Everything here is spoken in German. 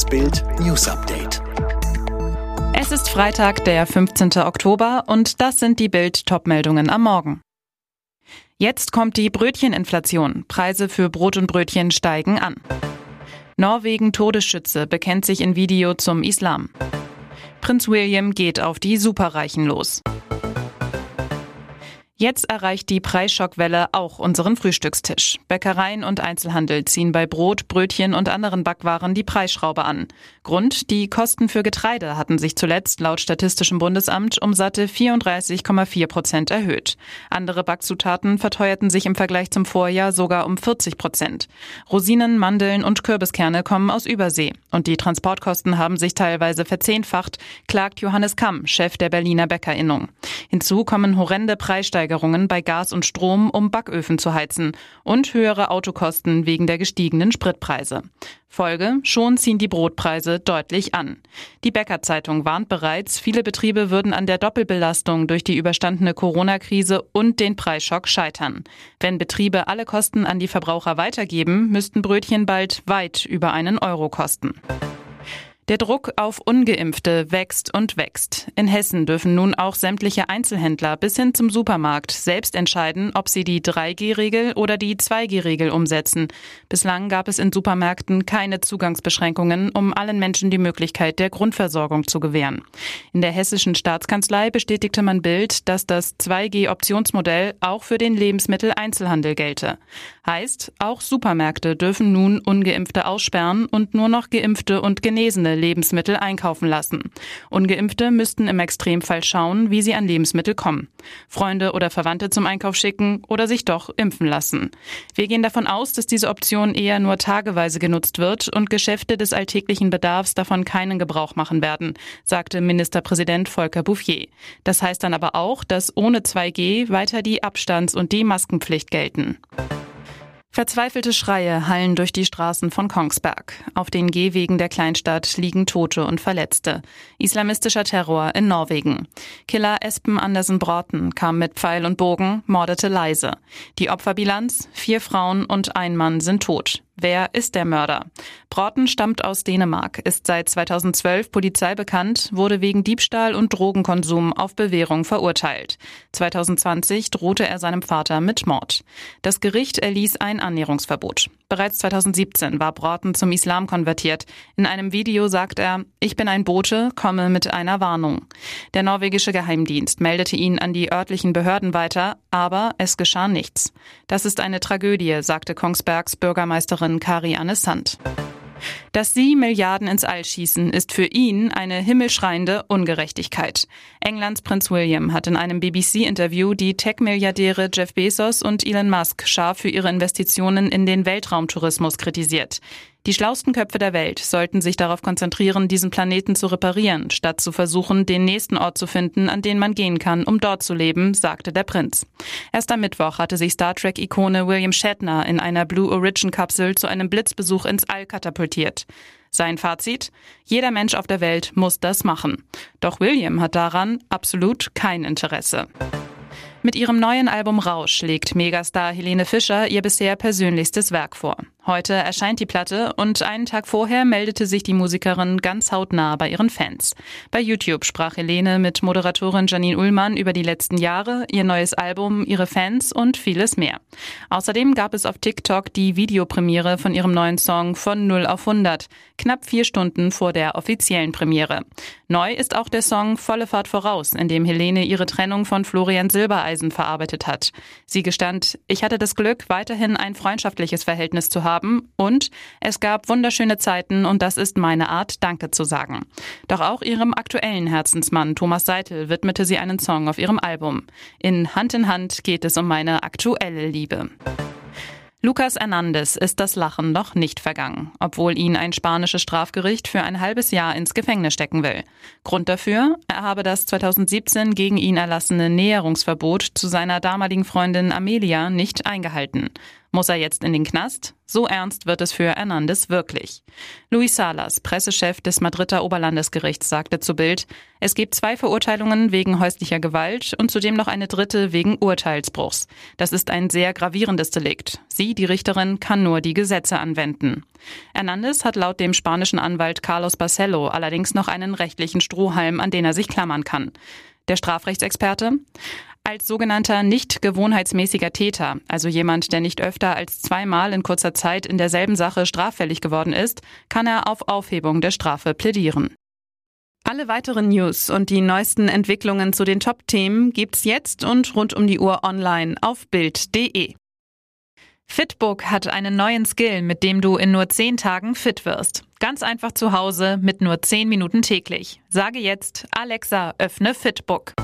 Das Bild News Update. Es ist Freitag, der 15. Oktober und das sind die Bild Topmeldungen am Morgen. Jetzt kommt die Brötcheninflation. Preise für Brot und Brötchen steigen an. Norwegen Todesschütze bekennt sich in Video zum Islam. Prinz William geht auf die Superreichen los. Jetzt erreicht die Preisschockwelle auch unseren Frühstückstisch. Bäckereien und Einzelhandel ziehen bei Brot, Brötchen und anderen Backwaren die Preisschraube an. Grund, die Kosten für Getreide hatten sich zuletzt laut Statistischem Bundesamt um satte 34,4 Prozent erhöht. Andere Backzutaten verteuerten sich im Vergleich zum Vorjahr sogar um 40 Prozent. Rosinen, Mandeln und Kürbiskerne kommen aus Übersee. Und die Transportkosten haben sich teilweise verzehnfacht, klagt Johannes Kamm, Chef der Berliner Bäckerinnung. Hinzu kommen horrende Preissteigerungen Preissteigerungen bei Gas und Strom, um Backöfen zu heizen und höhere Autokosten wegen der gestiegenen Spritpreise. Folge, schon ziehen die Brotpreise deutlich an. Die Bäckerzeitung warnt bereits, viele Betriebe würden an der Doppelbelastung durch die überstandene Corona-Krise und den Preisschock scheitern. Wenn Betriebe alle Kosten an die Verbraucher weitergeben, müssten Brötchen bald weit über einen Euro kosten. Der Druck auf ungeimpfte wächst und wächst. In Hessen dürfen nun auch sämtliche Einzelhändler bis hin zum Supermarkt selbst entscheiden, ob sie die 3G-Regel oder die 2G-Regel umsetzen. Bislang gab es in Supermärkten keine Zugangsbeschränkungen, um allen Menschen die Möglichkeit der Grundversorgung zu gewähren. In der hessischen Staatskanzlei bestätigte man Bild, dass das 2G-Optionsmodell auch für den Lebensmitteleinzelhandel gelte. Heißt, auch Supermärkte dürfen nun ungeimpfte aussperren und nur noch geimpfte und Genesene Lebensmittel einkaufen lassen. Ungeimpfte müssten im Extremfall schauen, wie sie an Lebensmittel kommen. Freunde oder Verwandte zum Einkauf schicken oder sich doch impfen lassen. Wir gehen davon aus, dass diese Option eher nur tageweise genutzt wird und Geschäfte des alltäglichen Bedarfs davon keinen Gebrauch machen werden, sagte Ministerpräsident Volker Bouffier. Das heißt dann aber auch, dass ohne 2G weiter die Abstands- und die Maskenpflicht gelten. Verzweifelte Schreie hallen durch die Straßen von Kongsberg. Auf den Gehwegen der Kleinstadt liegen Tote und Verletzte. Islamistischer Terror in Norwegen. Killer Espen Andersen Broughton kam mit Pfeil und Bogen, mordete leise. Die Opferbilanz? Vier Frauen und ein Mann sind tot. Wer ist der Mörder? Broughton stammt aus Dänemark, ist seit 2012 Polizei bekannt, wurde wegen Diebstahl und Drogenkonsum auf Bewährung verurteilt. 2020 drohte er seinem Vater mit Mord. Das Gericht erließ ein Annäherungsverbot. Bereits 2017 war Broughton zum Islam konvertiert. In einem Video sagt er, ich bin ein Bote, komme mit einer Warnung. Der norwegische Geheimdienst meldete ihn an die örtlichen Behörden weiter, aber es geschah nichts. Das ist eine Tragödie, sagte Kongsbergs Bürgermeisterin Autorin Kari Anne Sand. Dass sie Milliarden ins All schießen, ist für ihn eine himmelschreiende Ungerechtigkeit. Englands Prinz William hat in einem BBC-Interview die Tech-Milliardäre Jeff Bezos und Elon Musk scharf für ihre Investitionen in den Weltraumtourismus kritisiert. Die schlausten Köpfe der Welt sollten sich darauf konzentrieren, diesen Planeten zu reparieren, statt zu versuchen, den nächsten Ort zu finden, an den man gehen kann, um dort zu leben, sagte der Prinz. Erst am Mittwoch hatte sich Star Trek-Ikone William Shatner in einer Blue Origin-Kapsel zu einem Blitzbesuch ins All katapultiert. Sein Fazit? Jeder Mensch auf der Welt muss das machen. Doch William hat daran absolut kein Interesse. Mit ihrem neuen Album Rausch legt Megastar Helene Fischer ihr bisher persönlichstes Werk vor. Heute erscheint die Platte und einen Tag vorher meldete sich die Musikerin ganz hautnah bei ihren Fans. Bei YouTube sprach Helene mit Moderatorin Janine Ullmann über die letzten Jahre, ihr neues Album, ihre Fans und vieles mehr. Außerdem gab es auf TikTok die Videopremiere von ihrem neuen Song von 0 auf 100, knapp vier Stunden vor der offiziellen Premiere. Neu ist auch der Song Volle Fahrt voraus, in dem Helene ihre Trennung von Florian Silbereisen verarbeitet hat. Sie gestand, ich hatte das Glück, weiterhin ein freundschaftliches Verhältnis zu haben haben und es gab wunderschöne Zeiten und das ist meine Art, Danke zu sagen. Doch auch ihrem aktuellen Herzensmann Thomas Seitel widmete sie einen Song auf ihrem Album. In Hand in Hand geht es um meine aktuelle Liebe. Lucas Hernandez ist das Lachen noch nicht vergangen, obwohl ihn ein spanisches Strafgericht für ein halbes Jahr ins Gefängnis stecken will. Grund dafür, er habe das 2017 gegen ihn erlassene Näherungsverbot zu seiner damaligen Freundin Amelia nicht eingehalten. Muss er jetzt in den Knast? So ernst wird es für Hernandez wirklich. Luis Salas, Pressechef des Madrider Oberlandesgerichts, sagte zu Bild, es gibt zwei Verurteilungen wegen häuslicher Gewalt und zudem noch eine dritte wegen Urteilsbruchs. Das ist ein sehr gravierendes Delikt. Sie, die Richterin, kann nur die Gesetze anwenden. Hernandez hat laut dem spanischen Anwalt Carlos Barcelo allerdings noch einen rechtlichen Strohhalm, an den er sich klammern kann. Der Strafrechtsexperte? Als sogenannter nicht gewohnheitsmäßiger Täter, also jemand, der nicht öfter als zweimal in kurzer Zeit in derselben Sache straffällig geworden ist, kann er auf Aufhebung der Strafe plädieren. Alle weiteren News und die neuesten Entwicklungen zu den Top-Themen gibt's jetzt und rund um die Uhr online auf Bild.de. Fitbook hat einen neuen Skill, mit dem du in nur 10 Tagen fit wirst. Ganz einfach zu Hause mit nur 10 Minuten täglich. Sage jetzt, Alexa, öffne Fitbook.